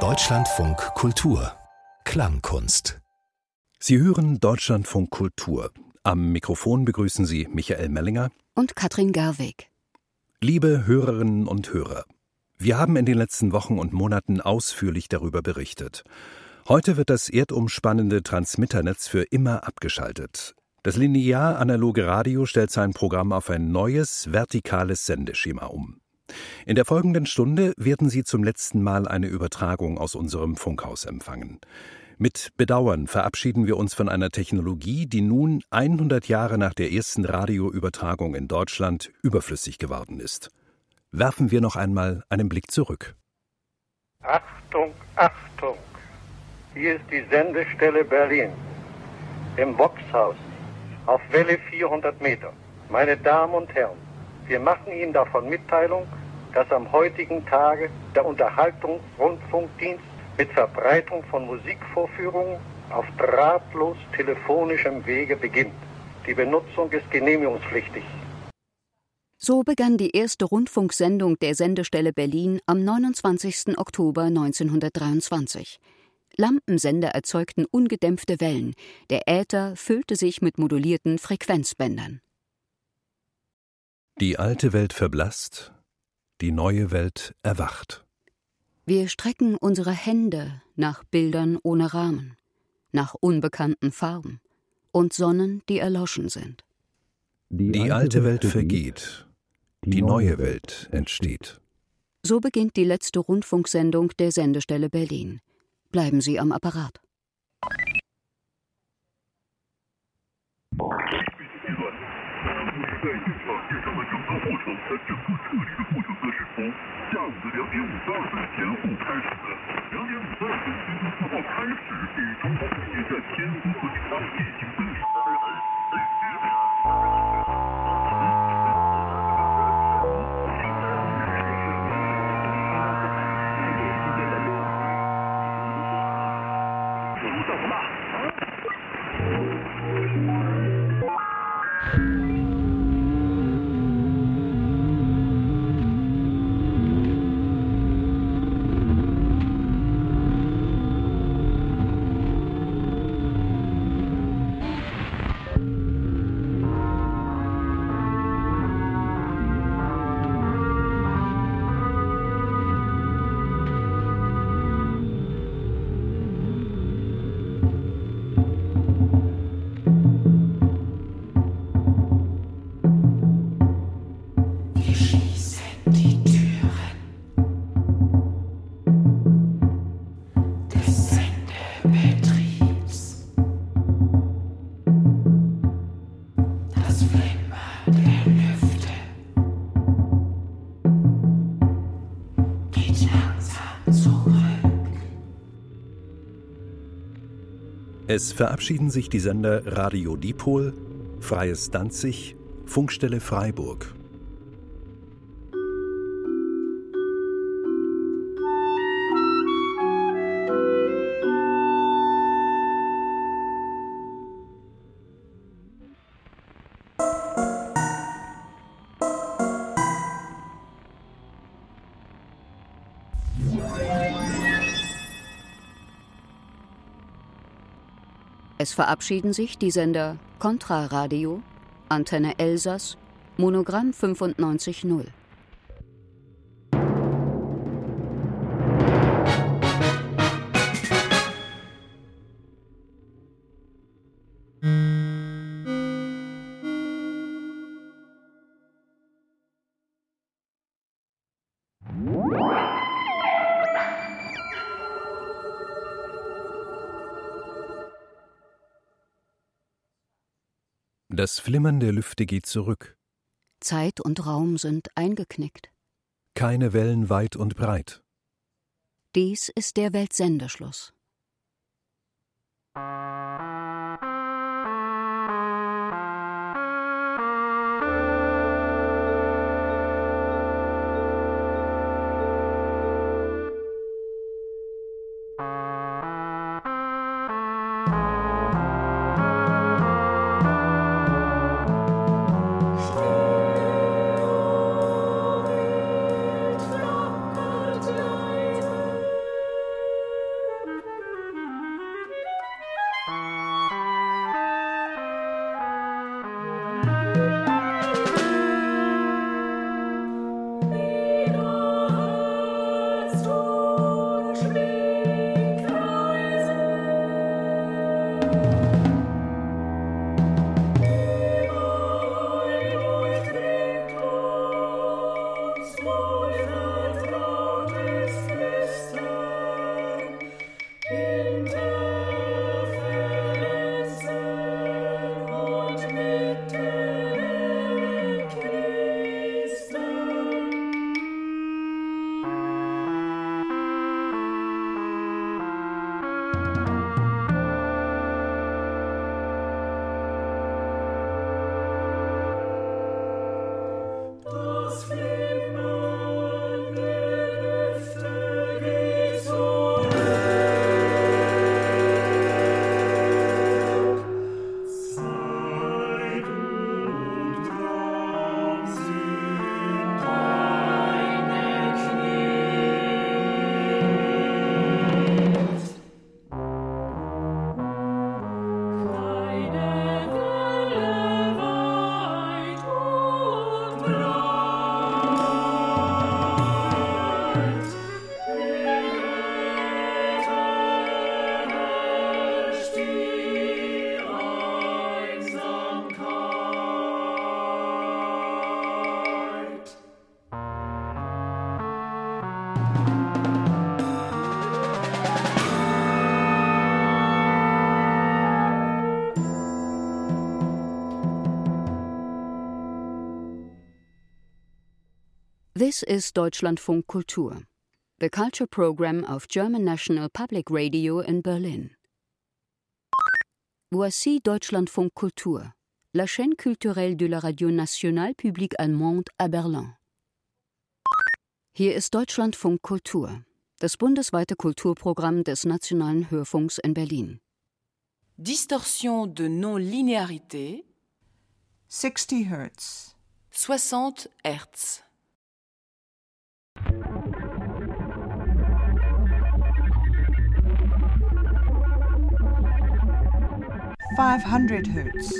Deutschlandfunk Kultur Klangkunst Sie hören Deutschlandfunk Kultur. Am Mikrofon begrüßen Sie Michael Mellinger und Katrin Gerwig. Liebe Hörerinnen und Hörer, wir haben in den letzten Wochen und Monaten ausführlich darüber berichtet. Heute wird das erdumspannende Transmitternetz für immer abgeschaltet. Das linear-analoge Radio stellt sein Programm auf ein neues, vertikales Sendeschema um. In der folgenden Stunde werden Sie zum letzten Mal eine Übertragung aus unserem Funkhaus empfangen. Mit Bedauern verabschieden wir uns von einer Technologie, die nun 100 Jahre nach der ersten Radioübertragung in Deutschland überflüssig geworden ist. Werfen wir noch einmal einen Blick zurück. Achtung, Achtung! Hier ist die Sendestelle Berlin im Boxhaus auf Welle 400 Meter. Meine Damen und Herren, wir machen Ihnen davon Mitteilung, dass am heutigen Tage der Unterhaltungsrundfunkdienst mit Verbreitung von Musikvorführungen auf drahtlos telefonischem Wege beginnt. Die Benutzung ist genehmigungspflichtig. So begann die erste Rundfunksendung der Sendestelle Berlin am 29. Oktober 1923. Lampensender erzeugten ungedämpfte Wellen, der Äther füllte sich mit modulierten Frequenzbändern. Die alte Welt verblasst, die neue Welt erwacht. Wir strecken unsere Hände nach Bildern ohne Rahmen, nach unbekannten Farben und Sonnen, die erloschen sind. Die alte Welt vergeht, die neue Welt entsteht. So beginnt die letzte Rundfunksendung der Sendestelle Berlin. Bleiben Sie am Apparat. 他整个撤离的过程都是从下午的两点五十二分前后开始的两点五十二分新增四号开始与中国地间站签 Es verabschieden sich die Sender Radio Dipol, Freies Danzig, Funkstelle Freiburg. Verabschieden sich die Sender Kontraradio, Antenne Elsass, Monogramm 95.0. Das Flimmern der Lüfte geht zurück. Zeit und Raum sind eingeknickt. Keine Wellen weit und breit. Dies ist der Weltsenderschluss. Dies ist Deutschlandfunk Kultur, the culture program of German National Public Radio in Berlin. Voici Deutschlandfunk Kultur, la chaîne culturelle de la radio nationale publique allemande à Berlin. Hier ist Deutschlandfunk Kultur, das bundesweite Kulturprogramm des Nationalen Hörfunks in Berlin. Distorsion de non-linéarité 60 Hertz. 60 Hertz. Five hundred Hertz.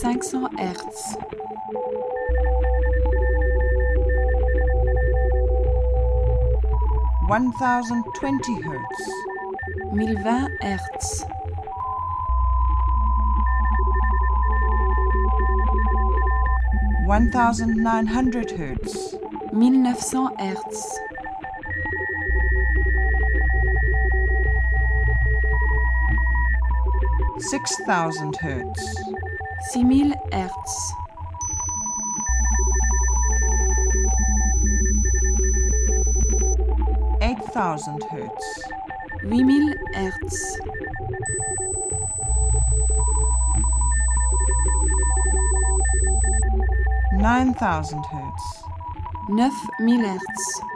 500 Hertz. One thousand twenty Hertz. 1020 Hertz. One thousand nine hundred Hertz. 1900 Hertz. Six thousand Hertz. 6000 Hertz. Eight thousand Hertz. 8000 Hertz. Nine thousand Hertz. 9000 Hertz.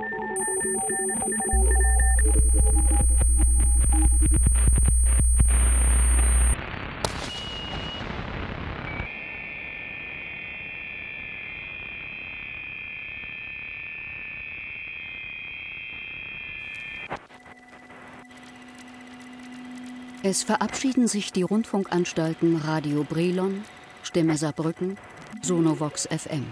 Es verabschieden sich die Rundfunkanstalten Radio Brilon, Stimme Saarbrücken, Sonovox FM.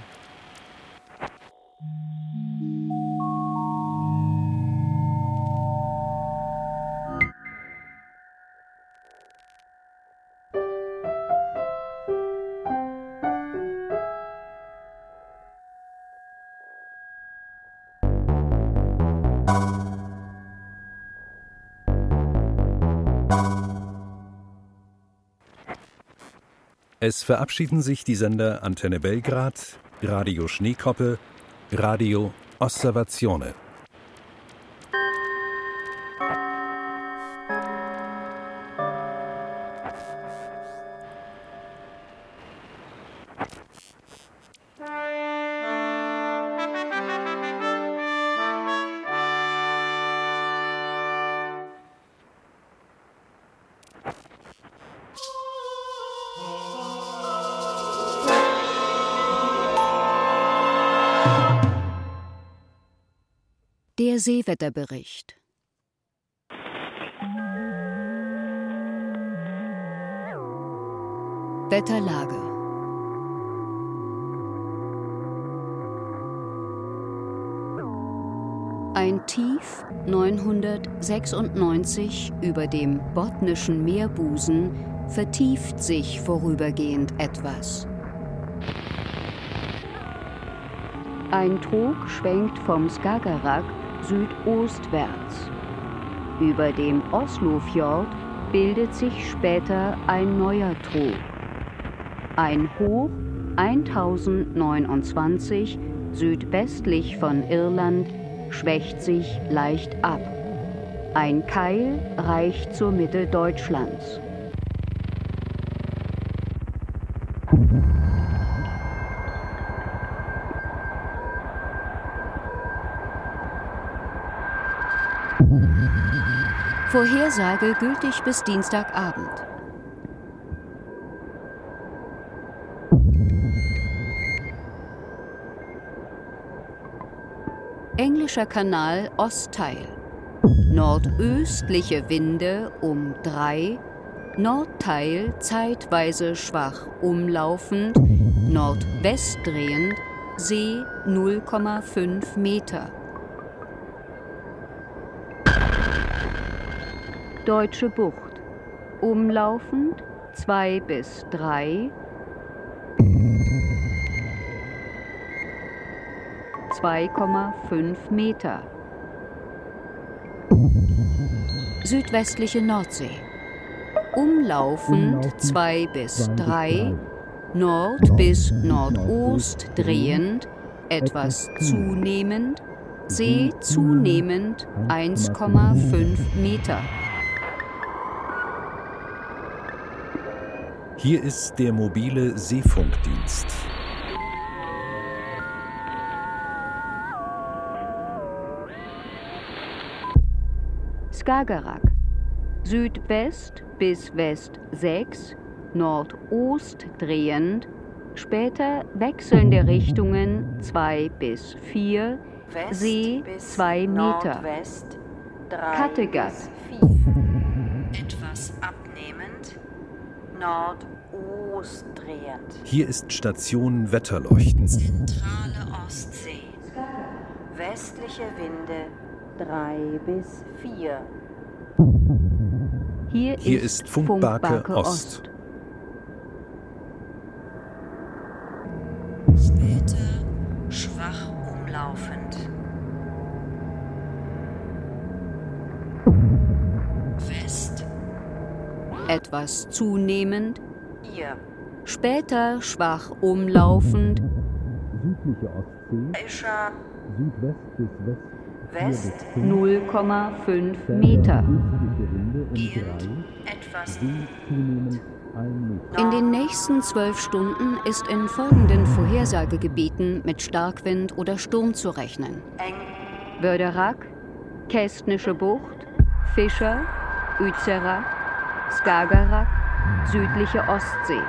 Es verabschieden sich die Sender Antenne Belgrad, Radio Schneekoppe, Radio Osservazione. Seewetterbericht. Wetterlage. Ein Tief 996 über dem botnischen Meerbusen vertieft sich vorübergehend etwas. Ein Trog schwenkt vom Skagerrak südostwärts. Über dem Oslofjord bildet sich später ein neuer Trog. Ein Hoch 1029 südwestlich von Irland schwächt sich leicht ab. Ein Keil reicht zur Mitte Deutschlands. Vorhersage gültig bis Dienstagabend. Englischer Kanal Ostteil. Nordöstliche Winde um 3, Nordteil zeitweise schwach umlaufend, nordwestdrehend, See 0,5 Meter. Deutsche Bucht. Umlaufend 2 bis 3. 2,5 Meter. Südwestliche Nordsee. Umlaufend 2 bis 3. Nord bis Nordost drehend etwas zunehmend, See zunehmend 1,5 Meter. Hier ist der mobile Seefunkdienst. Skagerrak. Südwest bis West 6, Nordost drehend, später wechselnde Richtungen 2 bis 4, West See bis 2 Meter. Nordwest, Kattegat. Nordost drehend. Hier ist Station Wetterleuchten. Zentrale Ostsee. Westliche Winde 3 bis 4. Hier, Hier ist Funkbarke Ost. Später schwach umlaufend. Etwas zunehmend, 4. später schwach umlaufend, Südliche Ostsee, Südwest bis West West 0,5 Meter. gehend etwas zunehmend 1 Meter. In den nächsten zwölf Stunden ist in folgenden Vorhersagegebieten mit Starkwind oder Sturm zu rechnen. eng Wörderak, Kästnische Bucht, Fischer, Uzerak, Skagerrak, südliche Ostsee.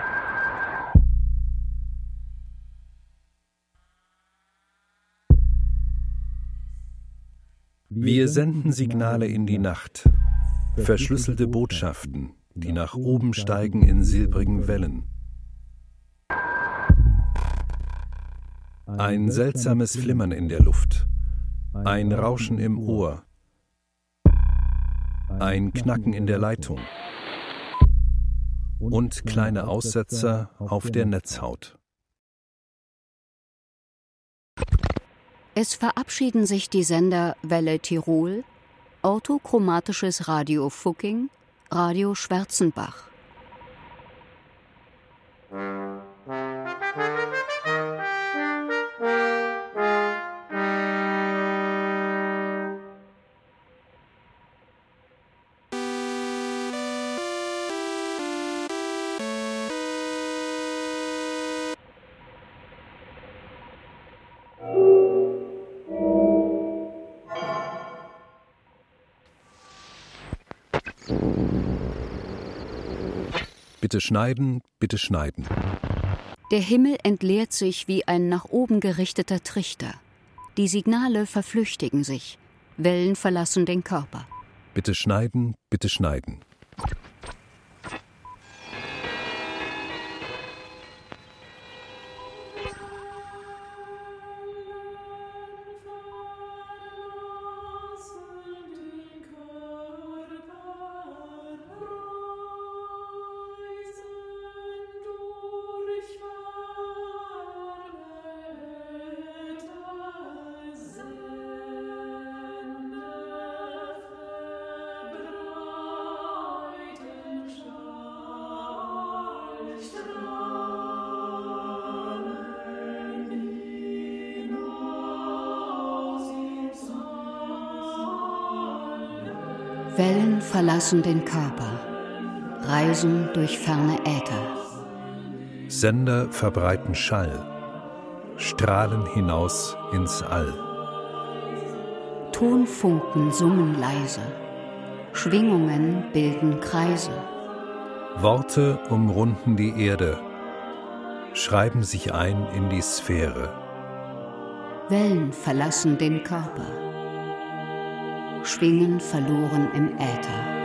Wir senden Signale in die Nacht, verschlüsselte Botschaften, die nach oben steigen in silbrigen Wellen. Ein seltsames Flimmern in der Luft, ein Rauschen im Ohr, ein Knacken in der Leitung und kleine Aussetzer auf der Netzhaut. Es verabschieden sich die Sender Welle Tirol, orthochromatisches Radio Fucking, Radio Schwarzenbach. Bitte schneiden, bitte schneiden. Der Himmel entleert sich wie ein nach oben gerichteter Trichter. Die Signale verflüchtigen sich. Wellen verlassen den Körper. Bitte schneiden, bitte schneiden. Verlassen den Körper, reisen durch ferne Äther. Sender verbreiten Schall, strahlen hinaus ins All. Tonfunken summen leise, Schwingungen bilden Kreise. Worte umrunden die Erde, schreiben sich ein in die Sphäre. Wellen verlassen den Körper, schwingen verloren im Äther.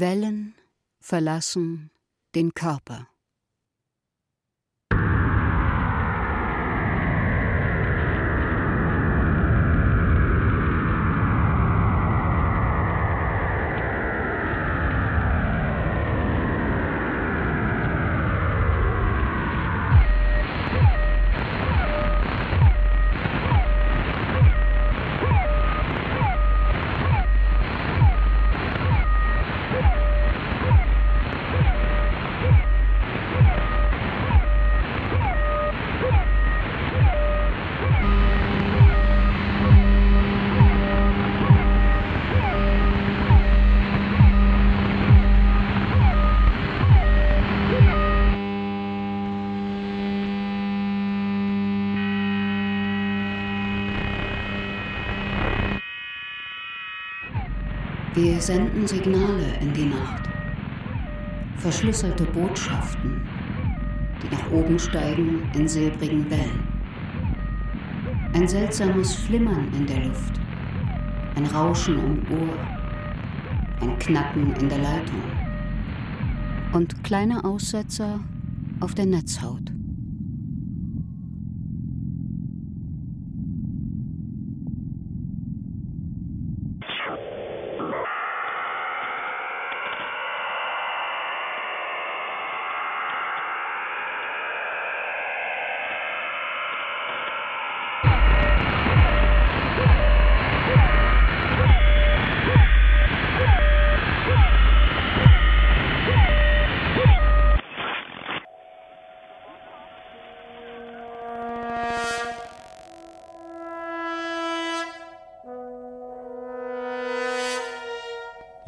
Wellen verlassen den Körper. Wir senden Signale in die Nacht. Verschlüsselte Botschaften, die nach oben steigen in silbrigen Wellen. Ein seltsames Flimmern in der Luft, ein Rauschen im Ohr, ein Knacken in der Leitung und kleine Aussetzer auf der Netzhaut.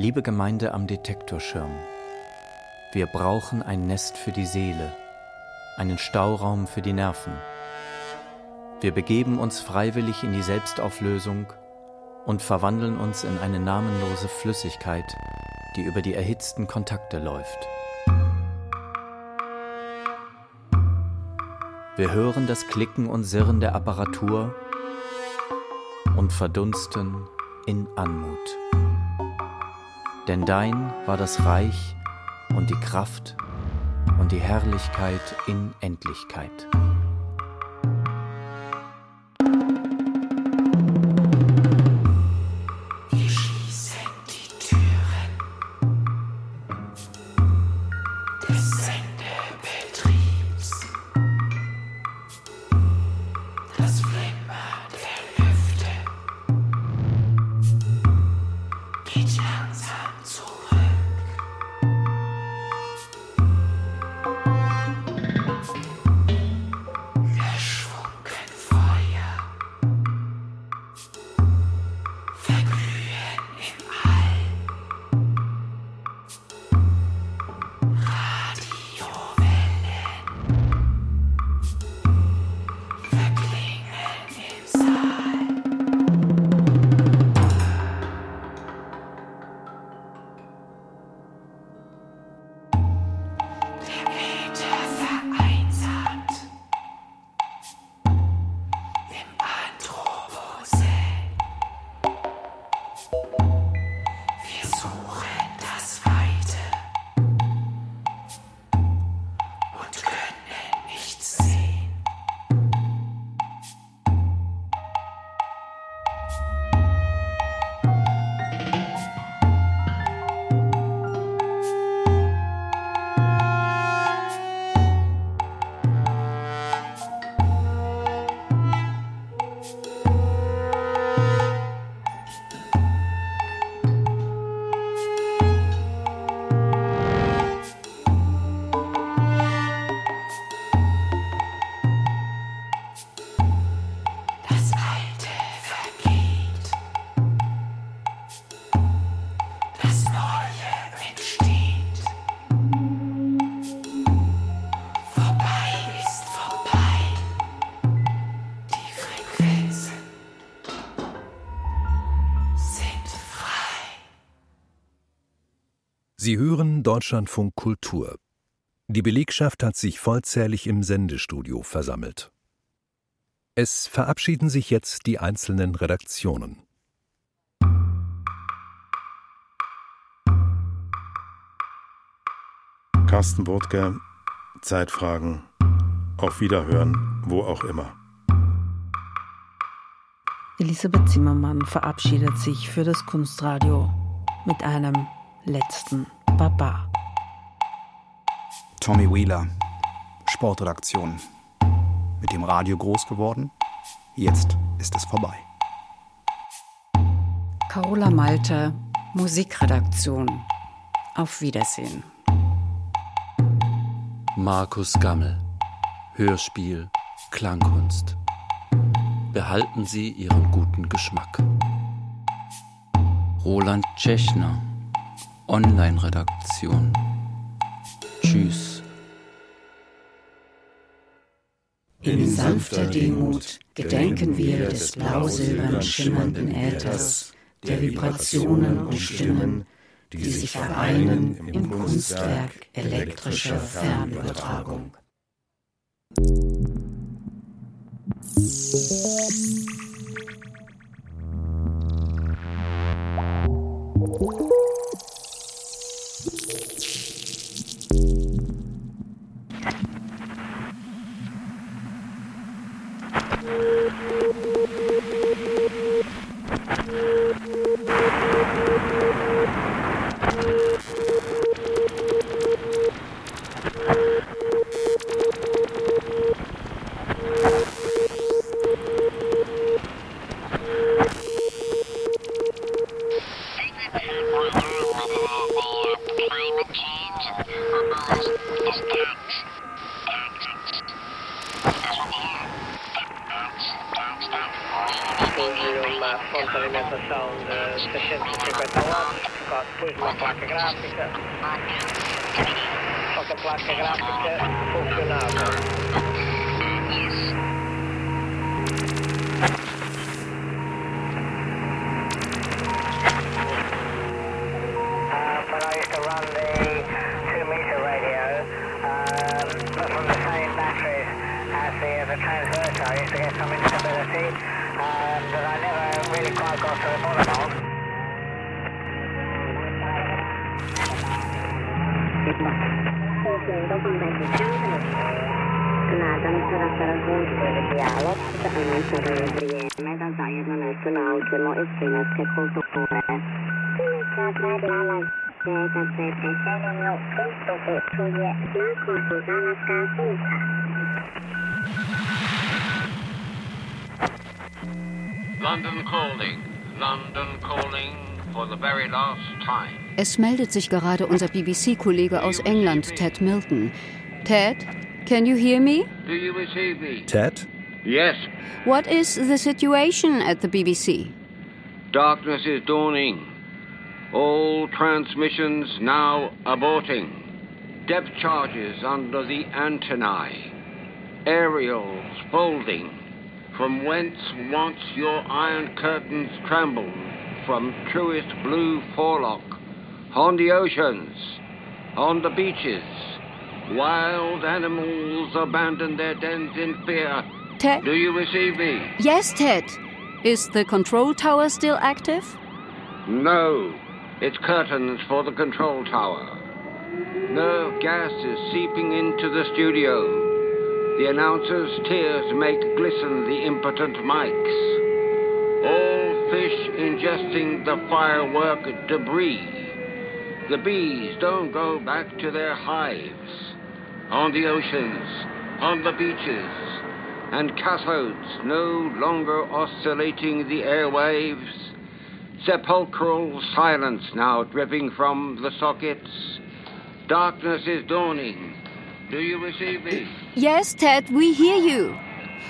Liebe Gemeinde am Detektorschirm, wir brauchen ein Nest für die Seele, einen Stauraum für die Nerven. Wir begeben uns freiwillig in die Selbstauflösung und verwandeln uns in eine namenlose Flüssigkeit, die über die erhitzten Kontakte läuft. Wir hören das Klicken und Sirren der Apparatur und verdunsten in Anmut denn dein war das Reich und die Kraft und die Herrlichkeit in Endlichkeit. Sie hören Deutschlandfunk Kultur. Die Belegschaft hat sich vollzählig im Sendestudio versammelt. Es verabschieden sich jetzt die einzelnen Redaktionen. Carsten Burtke, Zeitfragen. Auf Wiederhören, wo auch immer. Elisabeth Zimmermann verabschiedet sich für das Kunstradio mit einem letzten Baba. Tommy Wheeler, Sportredaktion. Mit dem Radio groß geworden. Jetzt ist es vorbei. Carola Malte, Musikredaktion. Auf Wiedersehen. Markus Gammel, Hörspiel, Klangkunst. Behalten Sie Ihren guten Geschmack. Roland Tschechner, Online-Redaktion. Tschüss. In sanfter Demut gedenken wir des blau-silbern schimmernden Äthers, der Vibrationen und Stimmen, die sich vereinen im Kunstwerk elektrischer Fernübertragung. London calling. London calling for the very last time. Es meldet sich gerade unser BBC-Kollege aus England, Ted Milton. Ted, can you hear me? Do you receive me? Ted? Yes. What is the situation at the BBC? Darkness is dawning. All transmissions now aborting. Depth charges under the antennae. Aerials folding. From whence once your iron curtains trembled, from truest blue forelock, on the oceans, on the beaches, wild animals abandon their dens in fear. Ted? Do you receive me? Yes, Ted. Is the control tower still active? No. It's curtains for the control tower. Nerve gas is seeping into the studio. The announcer's tears make glisten the impotent mics. All fish ingesting the firework debris. The bees don't go back to their hives. On the oceans, on the beaches, and cathodes no longer oscillating the airwaves. Sepulchral silence now dripping from the sockets. Darkness is dawning. Do you receive me? Yes, Ted, we hear you.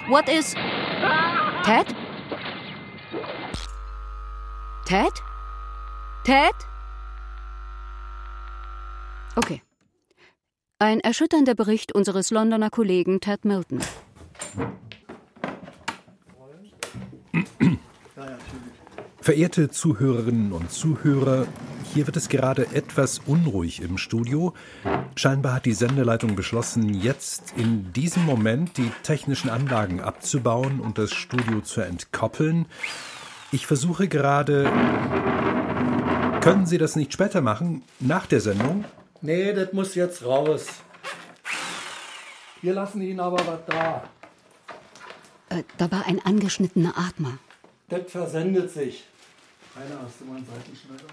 What is. Ted? Ted? Ted? Okay. Ein erschütternder Bericht unseres Londoner Kollegen Ted Milton. Verehrte Zuhörerinnen und Zuhörer, hier wird es gerade etwas unruhig im Studio. Scheinbar hat die Sendeleitung beschlossen, jetzt in diesem Moment die technischen Anlagen abzubauen und das Studio zu entkoppeln. Ich versuche gerade. Können Sie das nicht später machen, nach der Sendung? Nee, das muss jetzt raus. Wir lassen Ihnen aber was da. Äh, da war ein angeschnittener Atmer. Das versendet sich. Rainer, hast du mal einen Seitenschneider?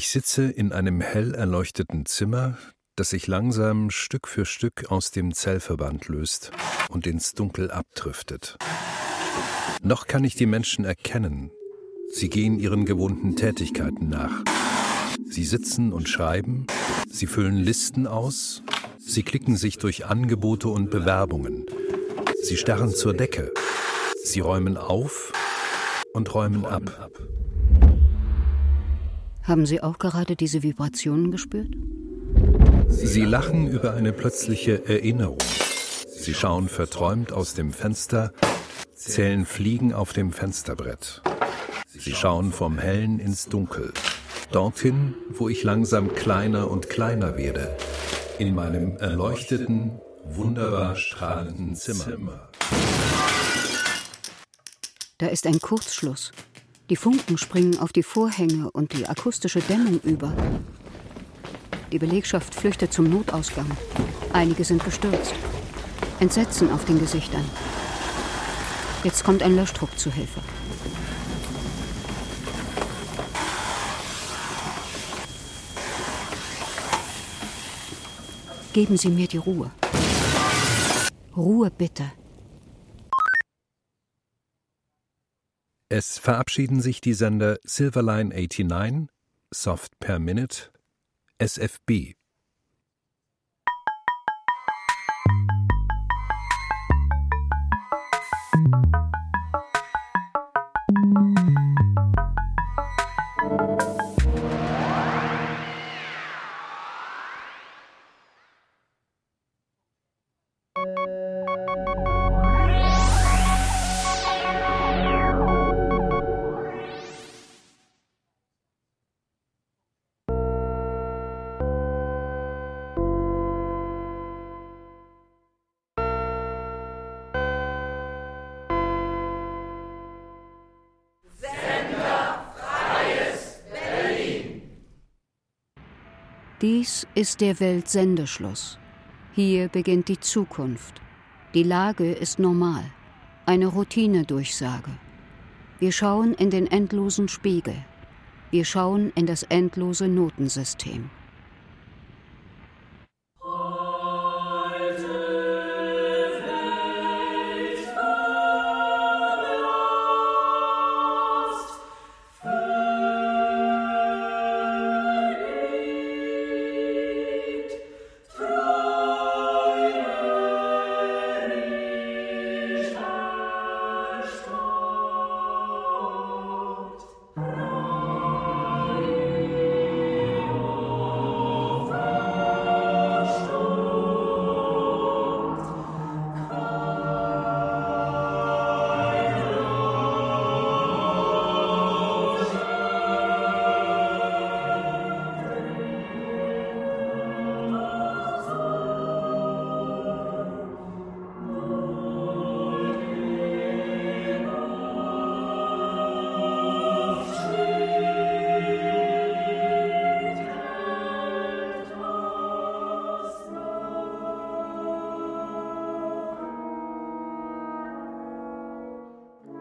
Ich sitze in einem hell erleuchteten Zimmer, das sich langsam Stück für Stück aus dem Zellverband löst und ins Dunkel abdriftet. Noch kann ich die Menschen erkennen. Sie gehen ihren gewohnten Tätigkeiten nach. Sie sitzen und schreiben, sie füllen Listen aus, sie klicken sich durch Angebote und Bewerbungen. Sie starren zur Decke. Sie räumen auf und räumen ab. Haben Sie auch gerade diese Vibrationen gespürt? Sie lachen über eine plötzliche Erinnerung. Sie schauen verträumt aus dem Fenster, zählen Fliegen auf dem Fensterbrett. Sie schauen vom Hellen ins Dunkel. Dorthin, wo ich langsam kleiner und kleiner werde. In meinem erleuchteten, wunderbar strahlenden Zimmer. Da ist ein Kurzschluss. Die Funken springen auf die Vorhänge und die akustische Dämmung über. Die Belegschaft flüchtet zum Notausgang. Einige sind gestürzt. Entsetzen auf den Gesichtern. Jetzt kommt ein Löschtrupp zu Hilfe. Geben Sie mir die Ruhe. Ruhe bitte. Es verabschieden sich die Sender Silverline 89, Soft per Minute, SFB. Ist der Weltsendeschluss. Hier beginnt die Zukunft. Die Lage ist normal. Eine Routinedurchsage. Wir schauen in den endlosen Spiegel. Wir schauen in das endlose Notensystem.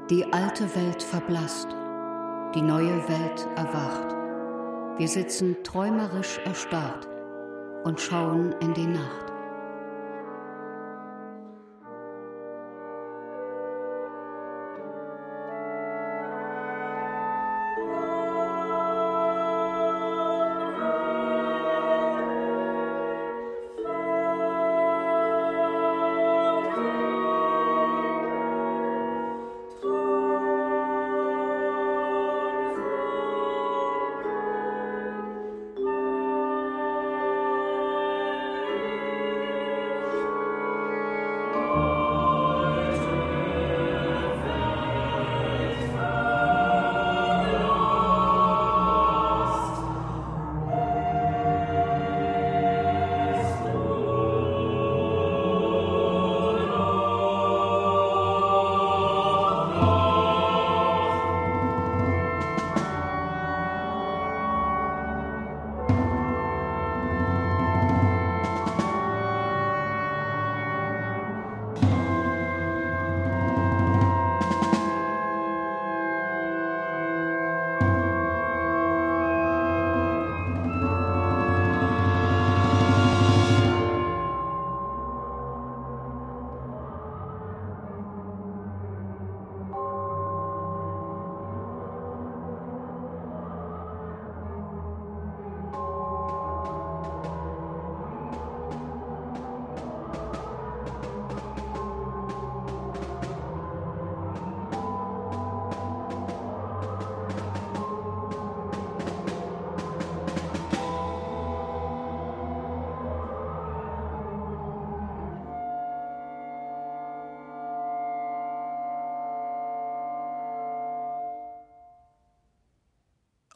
Die alte Welt verblasst, die neue Welt erwacht. Wir sitzen träumerisch erstarrt und schauen in die Nacht.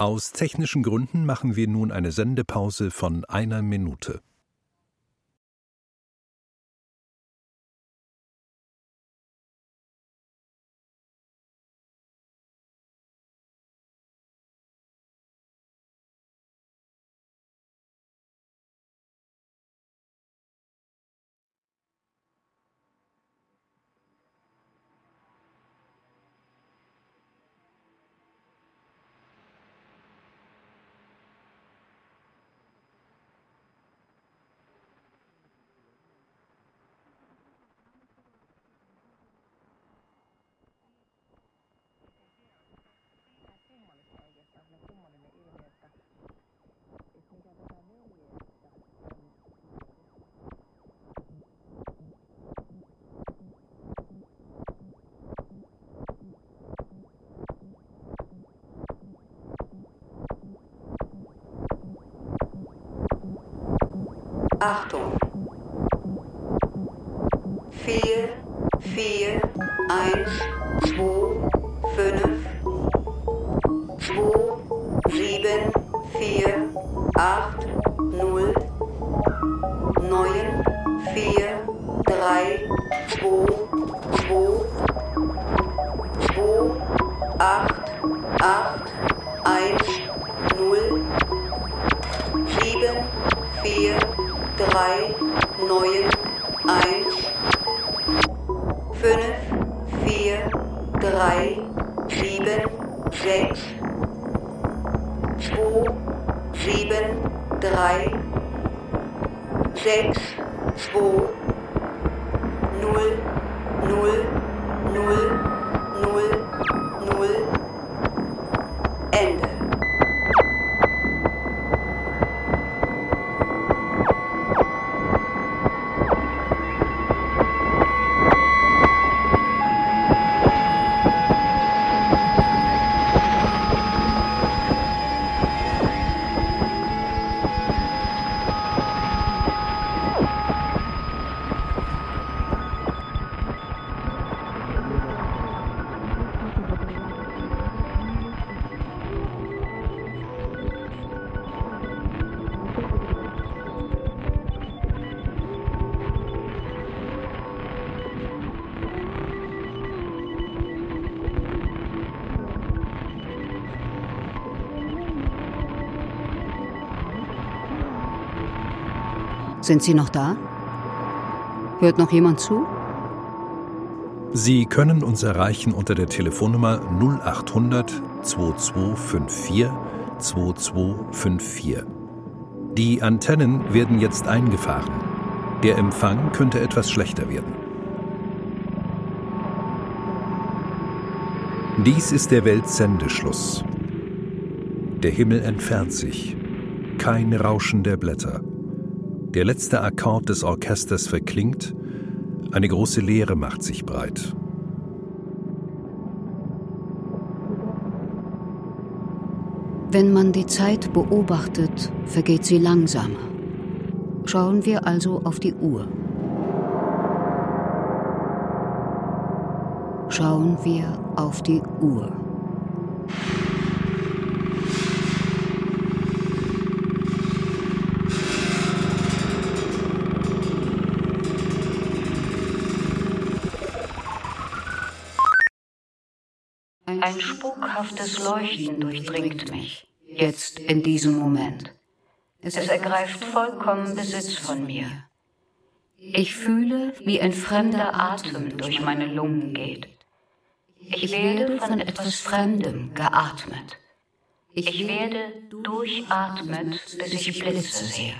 Aus technischen Gründen machen wir nun eine Sendepause von einer Minute. Achtung. 4, 4, 1, 2, 5, 2, 7, 4, 8, 0, 9, 4, 3, 2, 2, 2, 8, 8. light Sind Sie noch da? Hört noch jemand zu? Sie können uns erreichen unter der Telefonnummer 0800 2254 2254. Die Antennen werden jetzt eingefahren. Der Empfang könnte etwas schlechter werden. Dies ist der Weltsendeschluss. Der Himmel entfernt sich. Kein Rauschen der Blätter. Der letzte Akkord des Orchesters verklingt, eine große Leere macht sich breit. Wenn man die Zeit beobachtet, vergeht sie langsamer. Schauen wir also auf die Uhr. Schauen wir auf die Uhr. Ein spukhaftes Leuchten durchdringt mich, jetzt in diesem Moment. Es ergreift vollkommen Besitz von mir. Ich fühle, wie ein fremder Atem durch meine Lungen geht. Ich werde von etwas Fremdem geatmet. Ich werde durchatmet, bis ich Blitze sehe.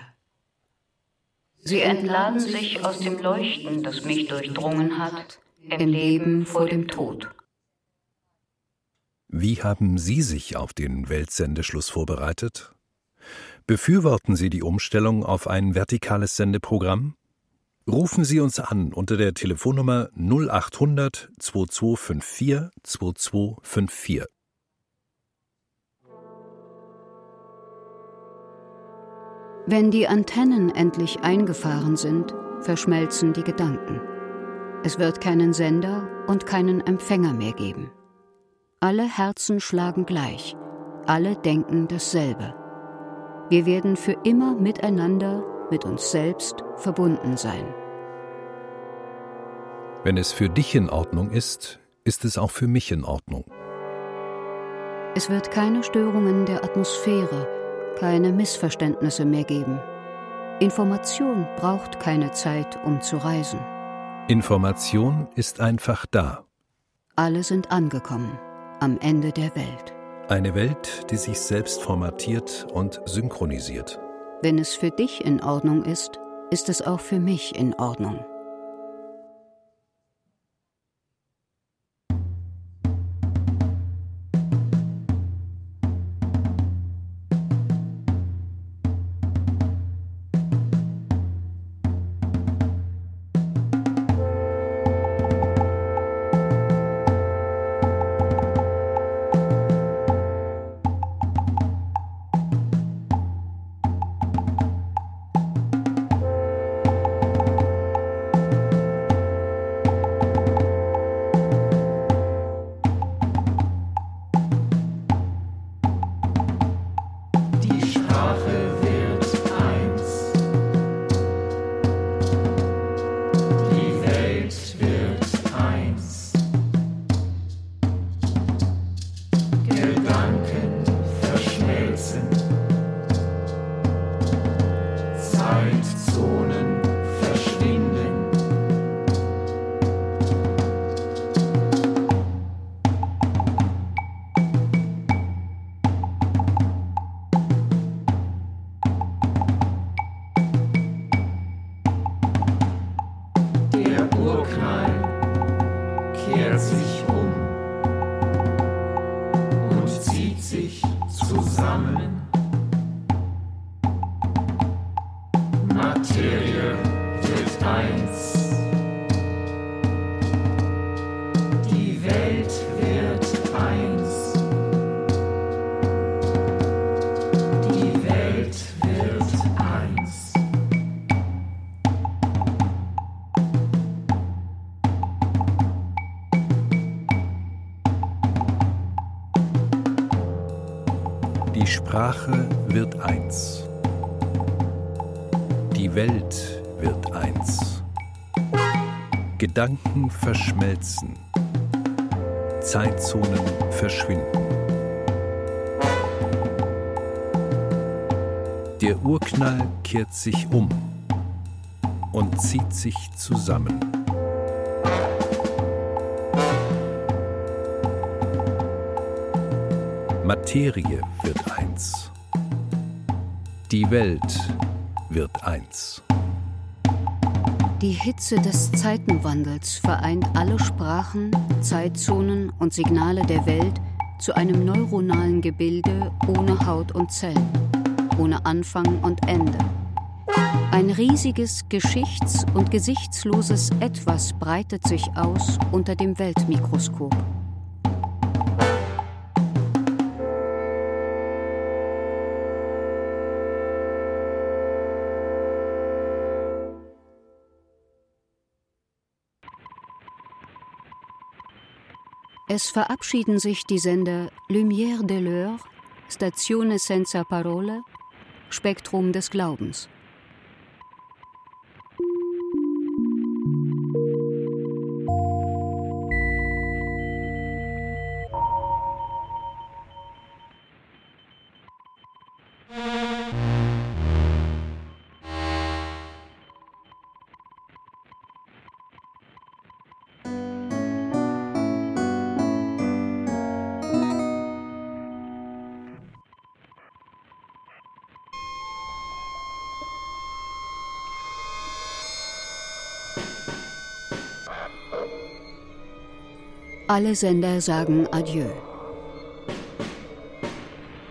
Sie entladen sich aus dem Leuchten, das mich durchdrungen hat, im Leben vor dem Tod. Wie haben Sie sich auf den Weltsendeschluss vorbereitet? Befürworten Sie die Umstellung auf ein vertikales Sendeprogramm? Rufen Sie uns an unter der Telefonnummer 0800 2254 2254. Wenn die Antennen endlich eingefahren sind, verschmelzen die Gedanken. Es wird keinen Sender und keinen Empfänger mehr geben. Alle Herzen schlagen gleich, alle denken dasselbe. Wir werden für immer miteinander, mit uns selbst verbunden sein. Wenn es für dich in Ordnung ist, ist es auch für mich in Ordnung. Es wird keine Störungen der Atmosphäre, keine Missverständnisse mehr geben. Information braucht keine Zeit, um zu reisen. Information ist einfach da. Alle sind angekommen, am Ende der Welt. Eine Welt, die sich selbst formatiert und synchronisiert. Wenn es für dich in Ordnung ist, ist es auch für mich in Ordnung. Sprache wird eins. Die Welt wird eins. Gedanken verschmelzen. Zeitzonen verschwinden. Der Urknall kehrt sich um und zieht sich zusammen. Materie wird eins. Die Welt wird eins. Die Hitze des Zeitenwandels vereint alle Sprachen, Zeitzonen und Signale der Welt zu einem neuronalen Gebilde ohne Haut und Zellen, ohne Anfang und Ende. Ein riesiges, geschichts- und gesichtsloses Etwas breitet sich aus unter dem Weltmikroskop. Es verabschieden sich die Sender Lumière de l'heure, Stazione senza parole, Spektrum des Glaubens. Alle Sender sagen Adieu.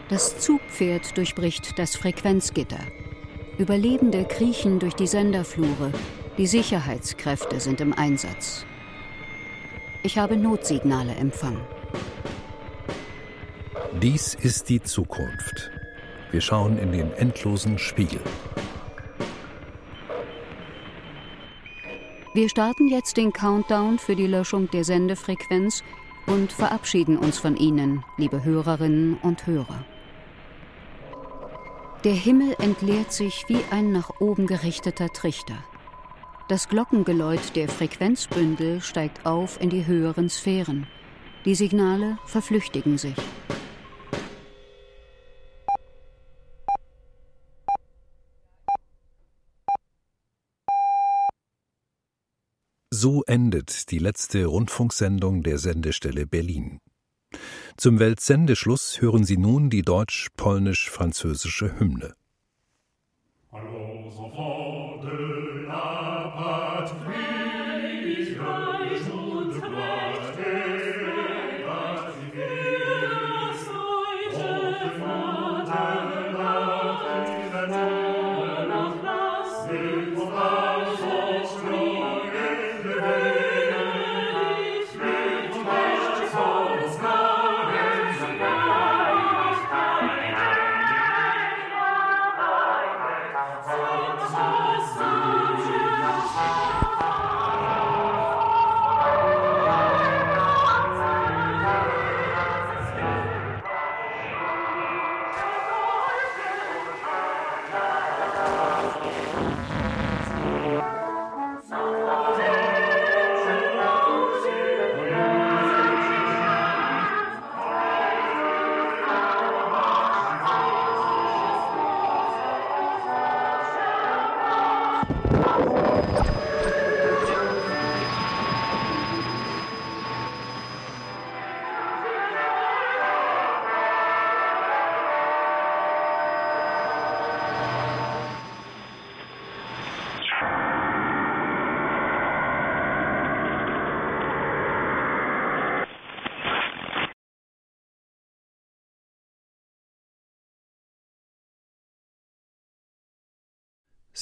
Das Zugpferd durchbricht das Frequenzgitter. Überlebende kriechen durch die Senderflure. Die Sicherheitskräfte sind im Einsatz. Ich habe Notsignale empfangen. Dies ist die Zukunft. Wir schauen in den endlosen Spiegel. Wir starten jetzt den Countdown für die Löschung der Sendefrequenz und verabschieden uns von Ihnen, liebe Hörerinnen und Hörer. Der Himmel entleert sich wie ein nach oben gerichteter Trichter. Das Glockengeläut der Frequenzbündel steigt auf in die höheren Sphären. Die Signale verflüchtigen sich. So endet die letzte Rundfunksendung der Sendestelle Berlin. Zum Weltsendeschluss hören Sie nun die deutsch-polnisch-französische Hymne. Hallo,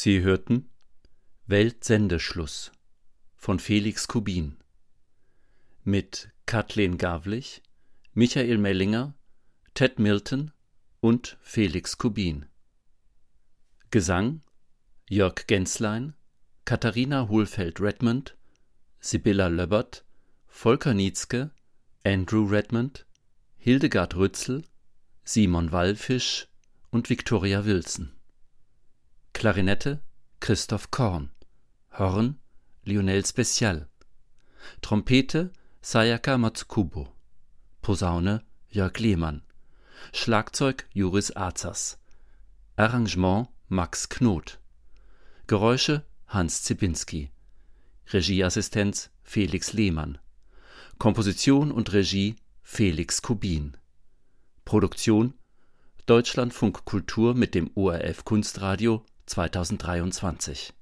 Sie hörten Weltsendeschluss von Felix Kubin mit Kathleen Gavlich, Michael Mellinger, Ted Milton und Felix Kubin. Gesang Jörg Genslein, Katharina Hohlfeld-Redmond, Sibylla Löbbert, Volker Nietzke, Andrew Redmond, Hildegard Rützel, Simon Wallfisch und Victoria Wilson. Klarinette Christoph Korn, Horn Lionel Special, Trompete Sayaka Matsukubo, Posaune Jörg Lehmann, Schlagzeug Juris Azas, Arrangement Max Knot, Geräusche Hans Zibinski, Regieassistenz Felix Lehmann, Komposition und Regie Felix Kubin, Produktion Deutschlandfunk Kultur mit dem ORF Kunstradio 2023